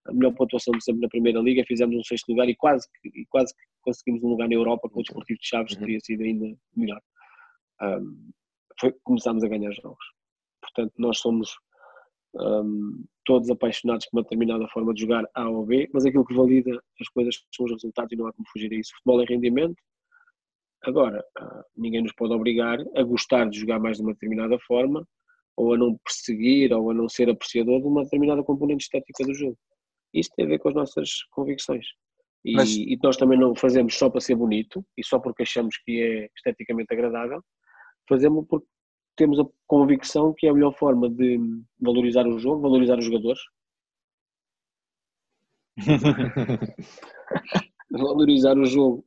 a melhor pontuação de sempre na Primeira Liga, fizemos um sexto lugar e quase, e quase que conseguimos um lugar na Europa com o Desportivo de Chaves, uhum. teria sido ainda melhor. Um, foi, começámos a ganhar jogos. Portanto, nós somos um, todos apaixonados por uma determinada forma de jogar A ou B, mas aquilo que valida as coisas são os resultados e não há como fugir a isso. O futebol é rendimento. Agora, uh, ninguém nos pode obrigar a gostar de jogar mais de uma determinada forma ou a não perseguir ou a não ser apreciador de uma determinada componente estética do jogo. Isso tem a ver com as nossas convicções. E, mas... e nós também não fazemos só para ser bonito e só porque achamos que é esteticamente agradável, fazemos porque temos a convicção que é a melhor forma de valorizar o jogo, valorizar os jogadores. valorizar o jogo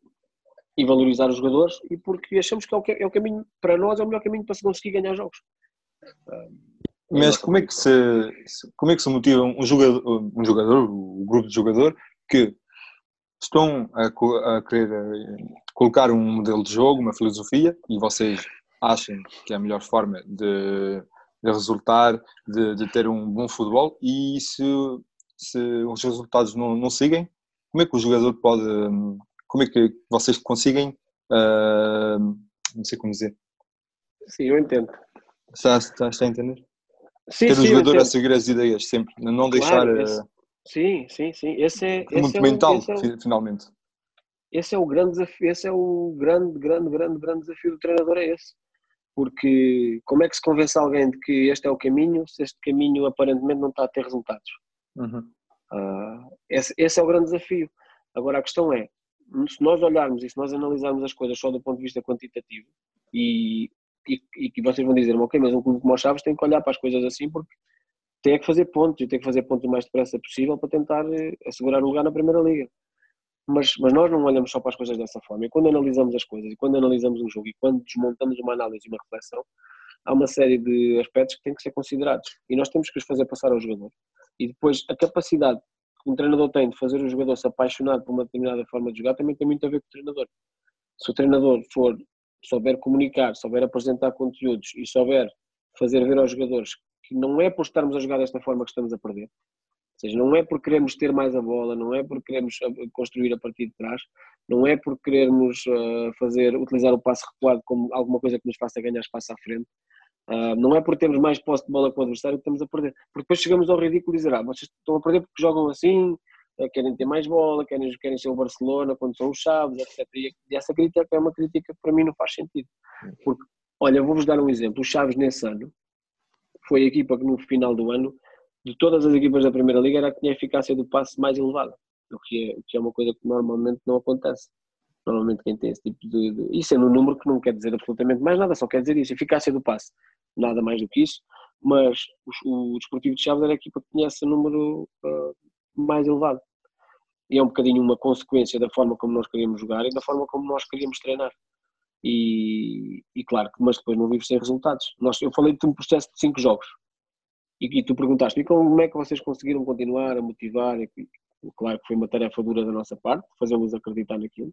e valorizar os jogadores e porque achamos que é o, que é o caminho, para nós é o melhor caminho para se conseguir ganhar jogos. Mas como é que se, como é que se motiva um jogador, um jogador, o um grupo de jogador que estão a, a querer eh, colocar um modelo de jogo, uma filosofia e vocês achem que é a melhor forma de, de resultar, de, de, ter um bom futebol e se, se os resultados não, não seguem, como é que o jogador pode, como é que vocês conseguem, uh, não sei como dizer. Sim, eu entendo. Está, está, está a entender? Sim, ter sim, o jogador a seguir as ideias sempre, não deixar... Claro, esse, sim, sim, sim. Esse é, esse muito é mental, o, é finalmente. Esse é o grande desafio, esse é o grande, grande, grande, grande desafio do treinador, é esse porque como é que se convence alguém de que este é o caminho se este caminho aparentemente não está a ter resultados? Uhum. Uh, esse, esse, é o grande desafio. Agora a questão é, se nós olharmos e se nós analisarmos as coisas só do ponto de vista quantitativo e, e, e que vocês vão dizer, ok, mas um clube como o Chaves tem que olhar para as coisas assim porque tem que fazer pontos e tem que fazer pontos o mais depressa possível para tentar eh, assegurar o lugar na Primeira Liga. Mas, mas nós não olhamos só para as coisas dessa forma. E quando analisamos as coisas, e quando analisamos um jogo, e quando desmontamos uma análise e uma reflexão, há uma série de aspectos que têm que ser considerados. E nós temos que os fazer passar ao jogador. E depois, a capacidade que um treinador tem de fazer o jogador se apaixonar por uma determinada forma de jogar também tem muito a ver com o treinador. Se o treinador for, souber comunicar, souber apresentar conteúdos e souber fazer ver aos jogadores que não é por estarmos a jogar desta forma que estamos a perder, seja, não é por queremos ter mais a bola, não é por queremos eh, construir a partir de trás, não é por querermos uh, fazer, utilizar o passo recuado como alguma coisa que nos faça ganhar espaço à frente, uh, não é por termos mais posse de bola com o adversário que estamos a perder, porque depois chegamos ao ridículo e dizer, ah, vocês estão a perder porque jogam assim, querem ter mais bola, querem, querem ser o Barcelona quando são os Chaves, etc. E essa crítica é uma crítica que para mim não faz sentido, porque, olha, vou-vos dar um exemplo, os Chaves nesse ano, foi a equipa que no final do ano de todas as equipas da Primeira Liga era a que tinha a eficácia do passe mais elevada, o que é, o que é uma coisa que normalmente não acontece. Normalmente quem tem esse tipo de, de, Isso é no número que não quer dizer absolutamente mais nada, só quer dizer isso, eficácia do passe, nada mais do que isso, mas o, o Desportivo de Chaves era a equipa que tinha esse número uh, mais elevado. E é um bocadinho uma consequência da forma como nós queríamos jogar e da forma como nós queríamos treinar. E, e claro, mas depois não vive sem resultados. Nós, eu falei de um processo de cinco jogos, e, e tu perguntaste, e como é que vocês conseguiram continuar a motivar? E, claro que foi uma tarefa dura da nossa parte, fazê-los acreditar naquilo.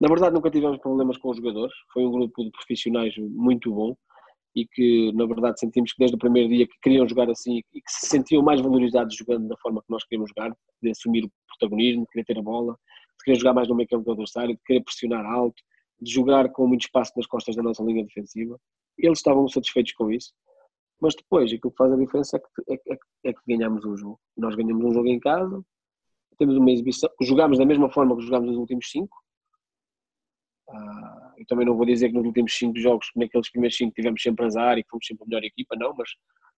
Na verdade, nunca tivemos problemas com os jogadores, foi um grupo de profissionais muito bom e que, na verdade, sentimos que desde o primeiro dia que queriam jogar assim e que se sentiam mais valorizados jogando da forma que nós queríamos jogar, de assumir o protagonismo, de querer ter a bola, de querer jogar mais no meio campo do adversário, de querer pressionar alto, de jogar com muito espaço nas costas da nossa linha defensiva. Eles estavam satisfeitos com isso mas depois, aquilo que faz a diferença é que, é, é, é que ganhamos um jogo. Nós ganhamos um jogo em casa, temos uma exibição, jogamos da mesma forma que jogámos nos últimos cinco. Uh, eu também não vou dizer que nos últimos cinco jogos, naqueles primeiros cinco, tivemos sempre azar e fomos sempre a melhor equipa, não, mas,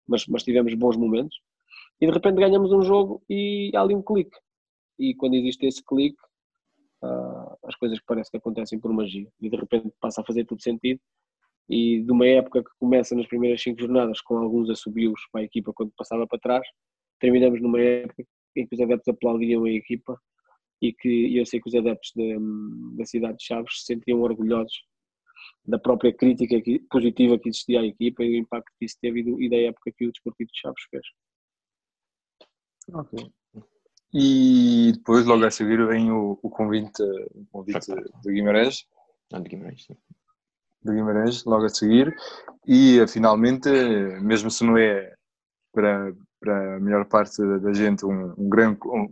mas, mas tivemos bons momentos. E de repente ganhamos um jogo e há ali um clique. E quando existe esse clique, uh, as coisas parece que acontecem por magia. E de repente passa a fazer tudo sentido e de uma época que começa nas primeiras cinco jornadas com alguns assobios para a equipa quando passava para trás, terminamos numa época em que os adeptos aplaudiam a equipa e que eu sei que os adeptos de, da cidade de Chaves se sentiam orgulhosos da própria crítica que, positiva que existia à equipa e o impacto que isso teve e da época que o Desportivo de Chaves fez. Ok. E depois, logo a seguir, vem o, o convite, o convite de Guimarães. Não, de Guimarães, sim de Guimarães, logo a seguir, e finalmente, mesmo se não é para, para a melhor parte da gente um, um grande, um,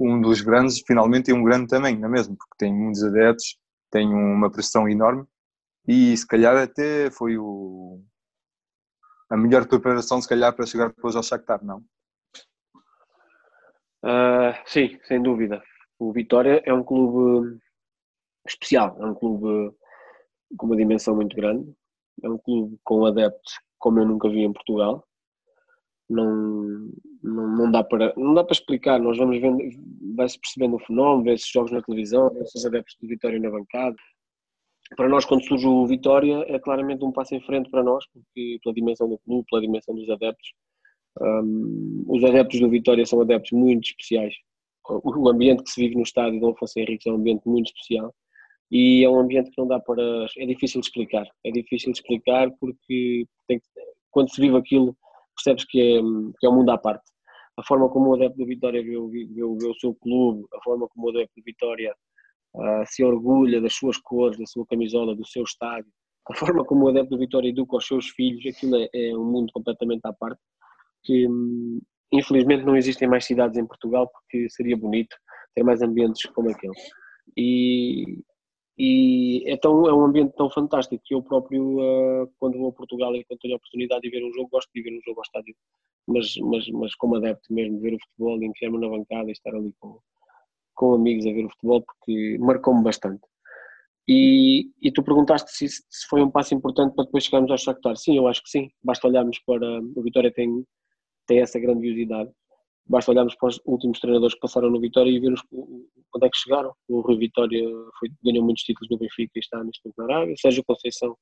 um, dos grandes, finalmente é um grande também, não é mesmo? Porque tem muitos adeptos, tem uma pressão enorme, e se calhar até foi o, a melhor preparação, se calhar, para chegar depois ao Shakhtar, não? Uh, sim, sem dúvida. O Vitória é um clube especial, é um clube com uma dimensão muito grande. É um clube com adeptos como eu nunca vi em Portugal. Não, não, não, dá, para, não dá para explicar. Nós vamos vai-se percebendo o fenómeno, vê esses jogos na televisão, vê esses adeptos de Vitória na bancada. Para nós, quando surge o Vitória, é claramente um passo em frente para nós, porque pela dimensão do clube, pela dimensão dos adeptos. Um, os adeptos do Vitória são adeptos muito especiais. O ambiente que se vive no estádio de Afonso Henrique é um ambiente muito especial e é um ambiente que não dá para. É difícil de explicar. É difícil de explicar porque tem, quando se vive aquilo, percebes que é, que é um mundo à parte. A forma como o adepto do Vitória vê, vê, vê o seu clube, a forma como o adepto do Vitória uh, se orgulha das suas cores, da sua camisola, do seu estádio, a forma como o adepto do Vitória educa os seus filhos, aquilo é, é um mundo completamente à parte. Que hum, infelizmente não existem mais cidades em Portugal porque seria bonito ter mais ambientes como aquele. E, e é, é um ambiente tão fantástico que eu próprio, uh, quando vou a Portugal e quando tenho a oportunidade de ver um jogo, gosto de ver um jogo ao estádio, mas, mas, mas como adepto mesmo, ver o futebol, enfiar-me na bancada e estar ali com, com amigos a ver o futebol, porque marcou-me bastante. E, e tu perguntaste se, se foi um passo importante para depois chegarmos ao Shakhtar. Sim, eu acho que sim. Basta olharmos para. O Vitória tem, tem essa grandiosidade Basta olharmos para os últimos treinadores que passaram no Vitória e ver onde é que chegaram. O Rui Vitória foi, ganhou muitos títulos no Benfica e está neste momento na Arábia. Sérgio Conceição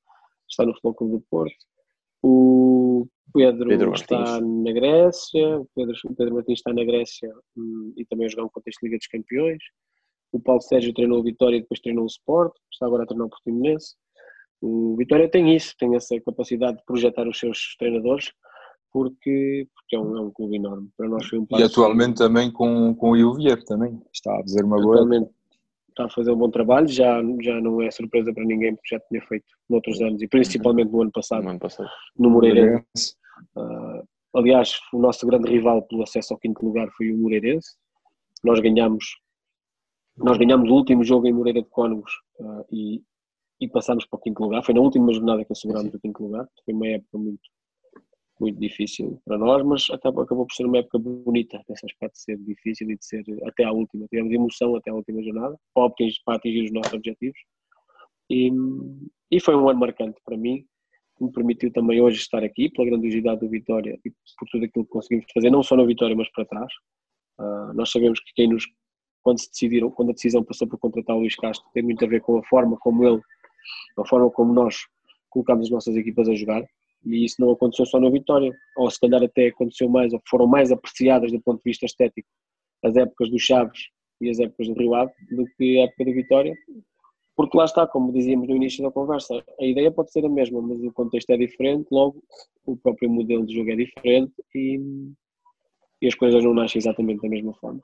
está no Futebol Clube do Porto. O Pedro, Pedro está na Grécia. O Pedro, o Pedro Martins está na Grécia hum, e também a jogar um contexto de Liga dos Campeões. O Paulo Sérgio treinou o Vitória e depois treinou o Sport, está agora a treinar o Portimonense. O Vitória tem isso, tem essa capacidade de projetar os seus treinadores, porque, porque é, um, é um clube enorme. Para nós foi um E atualmente também com, com o Ilvier também, está a fazer uma boa. Atualmente está a fazer um bom trabalho, já, já não é surpresa para ninguém, porque já tinha feito noutros anos, e principalmente no ano passado, No ano passado. no Moreirense. Uh, aliás, o nosso grande rival pelo acesso ao quinto lugar foi o Moreirense. Nós ganhámos, nós ganhámos o último jogo em Moreira de Cónegos uh, e, e passámos para o quinto lugar. Foi na última jornada que assegurámos o quinto lugar. Foi uma época muito, muito difícil para nós, mas acabou, acabou por ser uma época bonita nesse aspecto de ser difícil e de ser até à última. Tivemos emoção até à última jornada para atingir, para atingir os nossos objetivos. E, e foi um ano marcante para mim, que me permitiu também hoje estar aqui, pela grandiosidade do Vitória e por tudo aquilo que conseguimos fazer, não só na Vitória, mas para trás. Uh, nós sabemos que quem nos, quando se decidiram, quando a decisão passou por contratar o Luís Castro, tem muito a ver com a forma como ele, a forma como nós colocamos as nossas equipas a jogar, e isso não aconteceu só na Vitória, ou se calhar até aconteceu mais, ou foram mais apreciadas do ponto de vista estético as épocas do Chaves e as épocas do Rio Ave do que a época da Vitória, porque lá está, como dizíamos no início da conversa, a ideia pode ser a mesma, mas o contexto é diferente, logo o próprio modelo de jogo é diferente e, e as coisas não nascem exatamente da mesma forma.